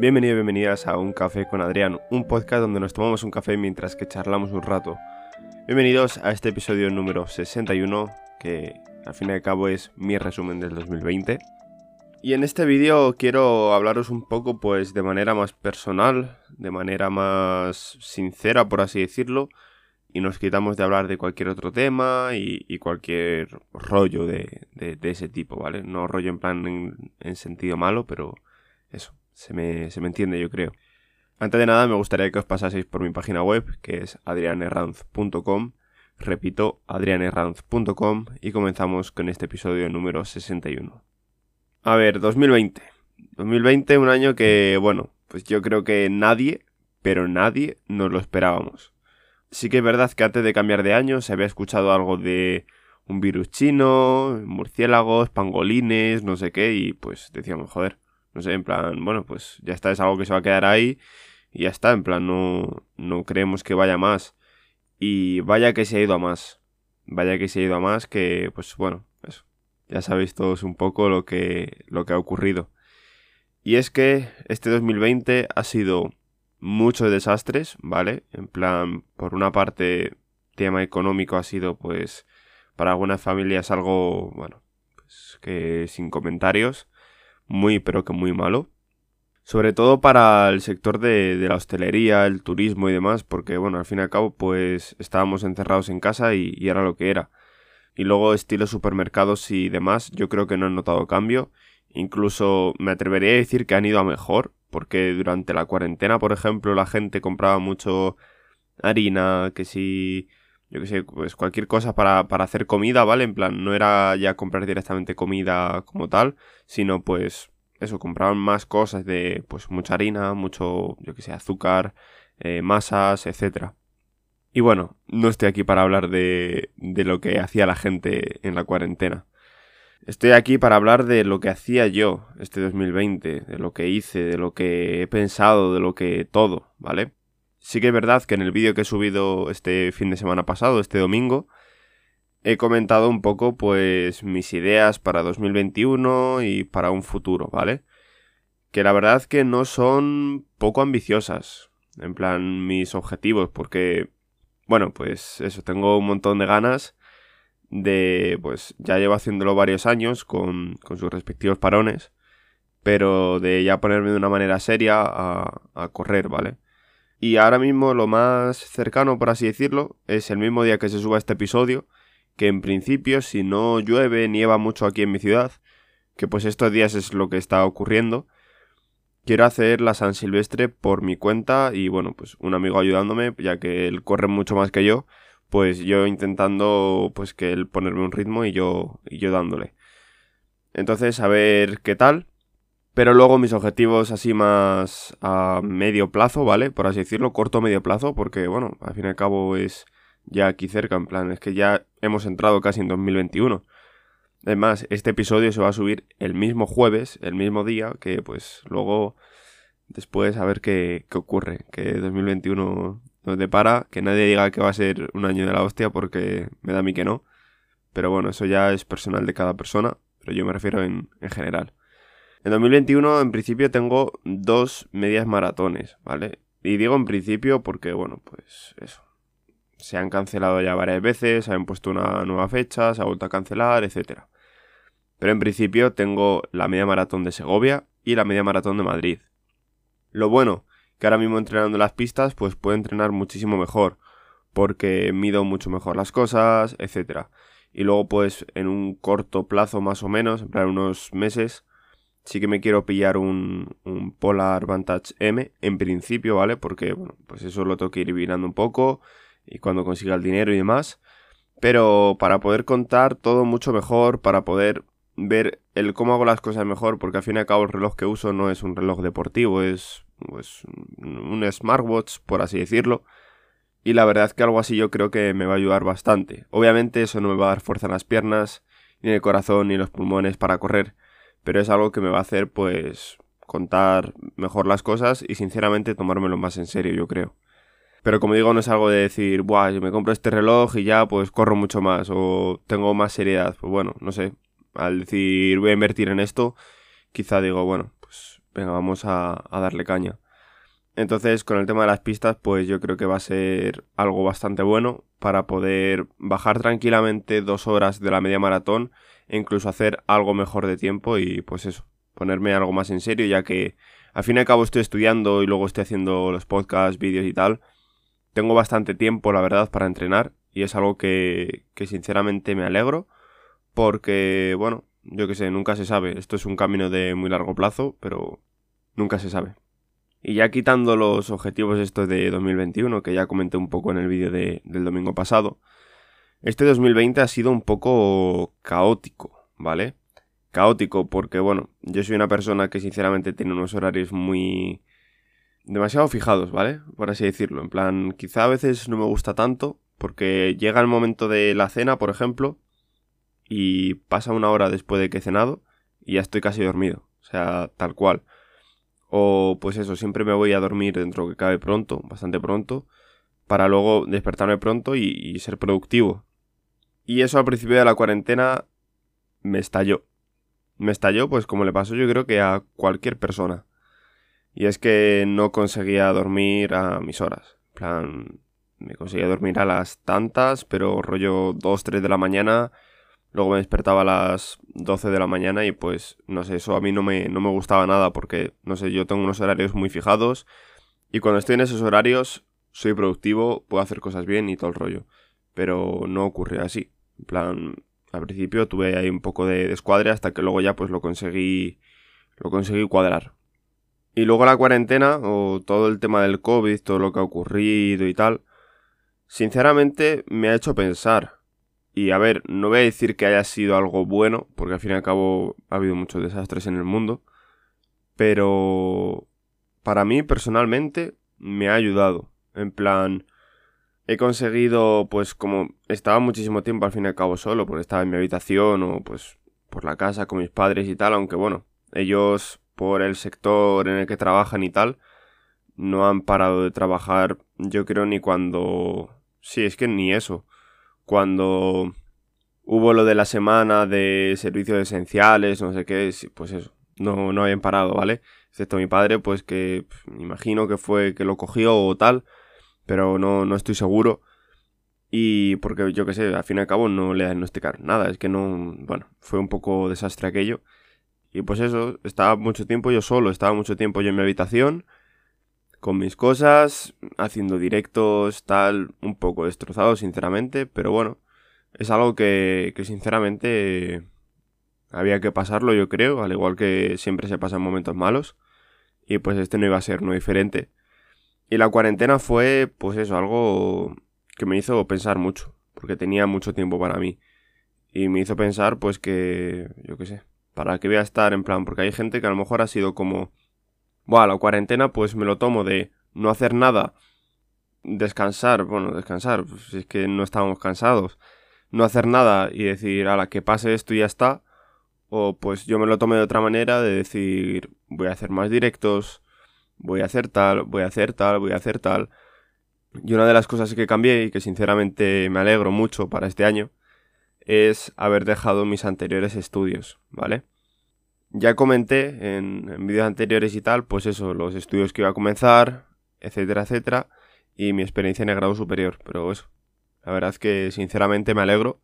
Bienvenido y bienvenidas a Un Café con Adrián, un podcast donde nos tomamos un café mientras que charlamos un rato. Bienvenidos a este episodio número 61, que al fin y al cabo es mi resumen del 2020. Y en este vídeo quiero hablaros un poco pues de manera más personal, de manera más sincera por así decirlo, y nos quitamos de hablar de cualquier otro tema y, cualquier rollo de, ese tipo, ¿vale? No rollo en plan en sentido malo, pero eso, se me, entiende yo creo. Antes de nada me gustaría que os pasaseis por mi página web que es adrianerranz.com Repito, adrianerranz.com y comenzamos con este episodio número 61. A ver, 2020. 2020, un año que, bueno, pues yo creo que nadie, pero nadie nos lo esperábamos. Sí que es verdad que antes de cambiar de año se había escuchado algo de un virus chino, murciélagos, pangolines, no sé qué, y pues decíamos, joder, no sé, en plan, bueno, pues ya está, es algo que se va a quedar ahí y ya está, en plan, no, no creemos que vaya más. Y vaya que se ha ido a más. Vaya que se ha ido a más que, pues bueno, eso. Ya sabéis todos un poco lo que, lo que ha ocurrido. Y es que este 2020 ha sido muchos desastres, ¿vale? En plan, por una parte, tema económico ha sido, pues, para algunas familias algo, bueno, pues que sin comentarios muy pero que muy malo. Sobre todo para el sector de, la hostelería, el turismo y demás, porque bueno, al fin y al cabo pues estábamos encerrados en casa y, era lo que era. Y luego estilo supermercados y demás, yo creo que no han notado cambio. Incluso me atrevería a decir que han ido a mejor, porque durante la cuarentena, por ejemplo, la gente compraba mucho harina, que si, yo que sé, pues cualquier cosa para, para hacer comida, ¿vale? En plan, no era ya comprar directamente comida como tal, sino pues eso, compraban más cosas de pues mucha harina, mucho, yo que sé, azúcar, eh, masas, etcétera. Y bueno, no estoy aquí para hablar de, de lo que hacía la gente en la cuarentena. Estoy aquí para hablar de lo que hacía yo este 2020, de lo que hice, de lo que he pensado, de lo que todo, ¿vale? Sí que es verdad que en el vídeo que he subido este fin de semana pasado, este domingo, he comentado un poco pues mis ideas para 2021 y para un futuro, ¿vale? Que la verdad que no son poco ambiciosas, en plan mis objetivos, porque, bueno, pues eso, tengo un montón de ganas de, pues ya llevo haciéndolo varios años con, con sus respectivos parones, pero de ya ponerme de una manera seria a, a correr, ¿vale? Y ahora mismo lo más cercano, por así decirlo, es el mismo día que se suba este episodio, que en principio si no llueve, nieva mucho aquí en mi ciudad, que pues estos días es lo que está ocurriendo, quiero hacer la San Silvestre por mi cuenta y bueno, pues un amigo ayudándome, ya que él corre mucho más que yo, pues yo intentando pues que él ponerme un ritmo y yo, y yo dándole. Entonces, a ver qué tal. Pero luego mis objetivos así más a medio plazo, ¿vale? Por así decirlo, corto medio plazo, porque bueno, al fin y al cabo es ya aquí cerca, en plan, es que ya hemos entrado casi en 2021. Además, este episodio se va a subir el mismo jueves, el mismo día, que pues luego, después a ver qué, qué ocurre, que 2021 nos depara, que nadie diga que va a ser un año de la hostia, porque me da a mí que no. Pero bueno, eso ya es personal de cada persona, pero yo me refiero en, en general. En 2021, en principio, tengo dos medias maratones, ¿vale? Y digo en principio porque, bueno, pues eso. Se han cancelado ya varias veces, se han puesto una nueva fecha, se ha vuelto a cancelar, etc. Pero en principio tengo la media maratón de Segovia y la media maratón de Madrid. Lo bueno, que ahora mismo entrenando las pistas, pues puedo entrenar muchísimo mejor, porque mido mucho mejor las cosas, etc. Y luego, pues, en un corto plazo más o menos, en unos meses, sí que me quiero pillar un, Polar Vantage M en principio, ¿vale? Porque, bueno, pues eso lo tengo que ir mirando un poco y cuando consiga el dinero y demás. Pero para poder contar todo mucho mejor, para poder ver el cómo hago las cosas mejor, porque al fin y al cabo el reloj que uso no es un reloj deportivo, es pues, un smartwatch, por así decirlo. Y la verdad es que algo así yo creo que me va a ayudar bastante. Obviamente eso no me va a dar fuerza en las piernas, ni en el corazón, ni en los pulmones para correr pero es algo que me va a hacer pues contar mejor las cosas y sinceramente tomármelo más en serio, yo creo. Pero como digo, no es algo de decir, buah, si me compro este reloj y ya pues corro mucho más o tengo más seriedad. Pues bueno, no sé, al decir voy a invertir en esto, quizá digo, bueno, pues venga, vamos a, a darle caña. Entonces, con el tema de las pistas, pues yo creo que va a ser algo bastante bueno para poder bajar tranquilamente dos horas de la media maratón incluso hacer algo mejor de tiempo y pues eso, ponerme algo más en serio, ya que al fin y al cabo estoy estudiando y luego estoy haciendo los podcasts, vídeos y tal. Tengo bastante tiempo, la verdad, para entrenar y es algo que, que sinceramente me alegro porque, bueno, yo que sé, nunca se sabe. Esto es un camino de muy largo plazo, pero nunca se sabe. Y ya quitando los objetivos estos de 2021, que ya comenté un poco en el vídeo de, del domingo pasado, este 2020 ha sido un poco caótico, ¿vale? Caótico porque, bueno, yo soy una persona que sinceramente tiene unos horarios muy... demasiado fijados, ¿vale? Por así decirlo. En plan, quizá a veces no me gusta tanto, porque llega el momento de la cena, por ejemplo, y pasa una hora después de que he cenado y ya estoy casi dormido. O sea, tal cual. O pues eso, siempre me voy a dormir dentro que cabe pronto, bastante pronto, para luego despertarme pronto y, ser productivo. Y eso al principio de la cuarentena me estalló. Me estalló, pues como le pasó yo creo que a cualquier persona. Y es que no conseguía dormir a mis horas. En plan, me conseguía dormir a las tantas, pero rollo 2, 3 de la mañana Luego me despertaba a las 12 de la mañana y pues no sé, eso a mí no me, no me gustaba nada porque, no sé, yo tengo unos horarios muy fijados y cuando estoy en esos horarios soy productivo, puedo hacer cosas bien y todo el rollo. Pero no ocurrió así. En plan, al principio tuve ahí un poco de descuadre hasta que luego ya pues lo conseguí, lo conseguí cuadrar. Y luego la cuarentena o todo el tema del COVID, todo lo que ha ocurrido y tal, sinceramente me ha hecho pensar y a ver, no voy a decir que haya sido algo bueno, porque al fin y al cabo ha habido muchos desastres en el mundo, pero para mí personalmente me ha ayudado. En plan, he conseguido, pues como estaba muchísimo tiempo al fin y al cabo solo, porque estaba en mi habitación o pues por la casa con mis padres y tal, aunque bueno, ellos por el sector en el que trabajan y tal, no han parado de trabajar, yo creo, ni cuando... Sí, es que ni eso cuando hubo lo de la semana de servicios esenciales, no sé qué, pues eso, no, no habían parado, ¿vale? Excepto mi padre, pues que me imagino que fue que lo cogió o tal, pero no, no estoy seguro. Y porque yo qué sé, al fin y al cabo no le diagnosticaron nada, es que no, bueno, fue un poco desastre aquello. Y pues eso, estaba mucho tiempo yo solo, estaba mucho tiempo yo en mi habitación, con mis cosas, haciendo directos, tal, un poco destrozado, sinceramente, pero bueno, es algo que, que sinceramente había que pasarlo, yo creo, al igual que siempre se pasan momentos malos, y pues este no iba a ser no diferente. Y la cuarentena fue, pues eso, algo que me hizo pensar mucho, porque tenía mucho tiempo para mí. Y me hizo pensar, pues que, yo qué sé, para qué voy a estar en plan, porque hay gente que a lo mejor ha sido como Buah, la cuarentena pues me lo tomo de no hacer nada, descansar, bueno, descansar, pues es que no estábamos cansados, no hacer nada y decir, a la que pase esto y ya está, o pues yo me lo tomé de otra manera, de decir, voy a hacer más directos, voy a hacer tal, voy a hacer tal, voy a hacer tal. Y una de las cosas que cambié y que sinceramente me alegro mucho para este año es haber dejado mis anteriores estudios, ¿vale? Ya comenté en, vídeos anteriores y tal, pues eso, los estudios que iba a comenzar, etcétera, etcétera, y mi experiencia en el grado superior, pero eso, la verdad es que sinceramente me alegro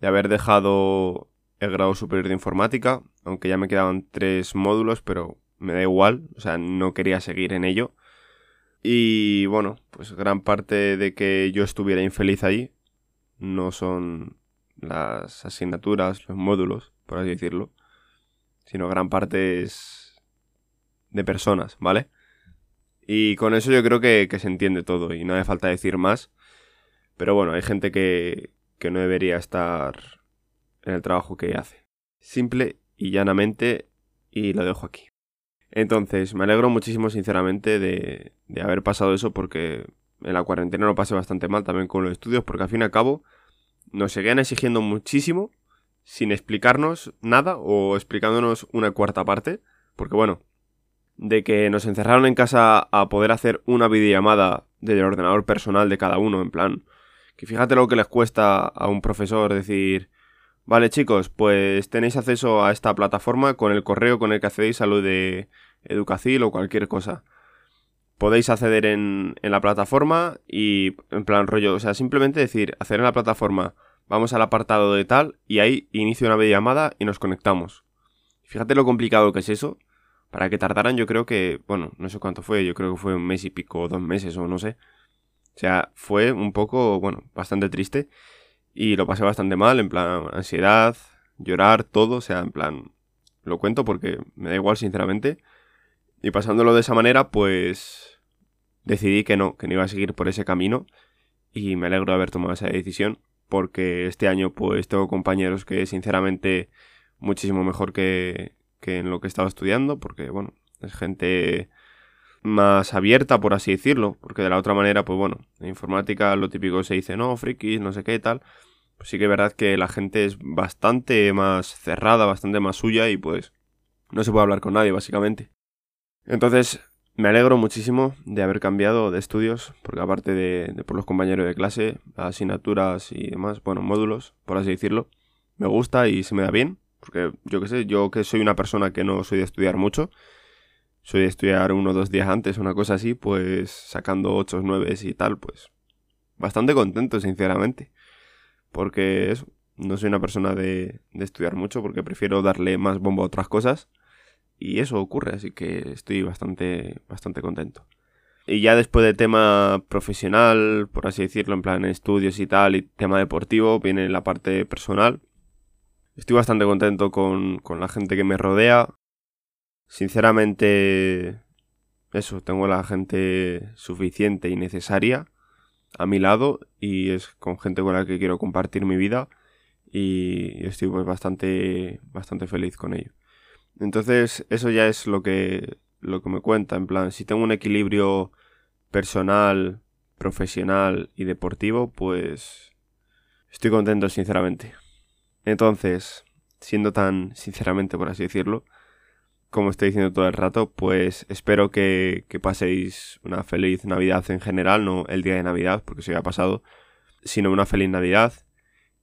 de haber dejado el grado superior de informática, aunque ya me quedaban tres módulos, pero me da igual, o sea, no quería seguir en ello. Y bueno, pues gran parte de que yo estuviera infeliz ahí no son las asignaturas, los módulos, por así decirlo, sino gran parte es de personas, ¿vale? Y con eso yo creo que, se entiende todo y no hace falta decir más. Pero bueno, hay gente que, que no debería estar en el trabajo que hace. Simple y llanamente y lo dejo aquí. Entonces, me alegro muchísimo sinceramente de, de haber pasado eso porque en la cuarentena lo pasé bastante mal también con los estudios porque al fin y al cabo nos seguían exigiendo muchísimo sin explicarnos nada o explicándonos una cuarta parte. Porque bueno, de que nos encerraron en casa a poder hacer una videollamada del ordenador personal de cada uno, en plan, que fíjate lo que les cuesta a un profesor decir, vale chicos, pues tenéis acceso a esta plataforma con el correo con el que accedéis a lo de Educacil o cualquier cosa. Podéis acceder en, en la plataforma y en plan rollo, o sea, simplemente decir, hacer en la plataforma, vamos al apartado de tal y ahí inicio una videollamada y nos conectamos. Fíjate lo complicado que es eso. Para que tardaran yo creo que, bueno, no sé cuánto fue, yo creo que fue un mes y pico, dos meses o no sé. O sea, fue un poco, bueno, bastante triste y lo pasé bastante mal, en plan ansiedad, llorar, todo, o sea, en plan, lo cuento porque me da igual sinceramente. Y pasándolo de esa manera, pues decidí que no, que no iba a seguir por ese camino y me alegro de haber tomado esa decisión porque este año pues tengo compañeros que sinceramente muchísimo mejor que, que en lo que estaba estudiando, porque bueno, es gente más abierta, por así decirlo, porque de la otra manera, pues bueno, en informática lo típico se dice, no, frikis, no sé qué tal, pues sí que es verdad que la gente es bastante más cerrada, bastante más suya y pues no se puede hablar con nadie, básicamente. Entonces, me alegro muchísimo de haber cambiado de estudios, porque aparte de, de por los compañeros de clase, asignaturas y demás, bueno, módulos, por así decirlo, me gusta y se me da bien, porque yo qué sé, yo que soy una persona que no soy de estudiar mucho, soy estudiar uno o dos días antes, una cosa así, pues sacando 8, 9 y tal, pues bastante contento, sinceramente. Porque eso, no soy una persona de, de estudiar mucho, porque prefiero darle más bombo a otras cosas. Y eso ocurre, así que estoy bastante, bastante contento. Y ya después de tema profesional, por así decirlo, en plan estudios y tal, y tema deportivo, viene la parte personal. Estoy bastante contento con, con la gente que me rodea. Sinceramente, eso, tengo la gente suficiente y necesaria a mi lado y es con gente con la que quiero compartir mi vida y estoy pues bastante bastante feliz con ello. Entonces, eso ya es lo que lo que me cuenta, en plan, si tengo un equilibrio personal, profesional y deportivo, pues estoy contento sinceramente. Entonces, siendo tan sinceramente, por así decirlo, como estoy diciendo todo el rato, pues espero que, paséis una feliz Navidad en general, no el día de Navidad, porque se ha pasado, sino una feliz Navidad,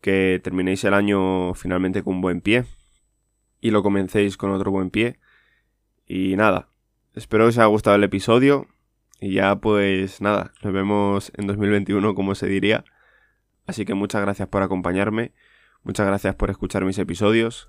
que terminéis el año finalmente con un buen pie y lo comencéis con otro buen pie. Y nada, espero que os haya gustado el episodio y ya pues nada, nos vemos en 2021 como se diría. Así que muchas gracias por acompañarme Muchas gracias por escuchar mis episodios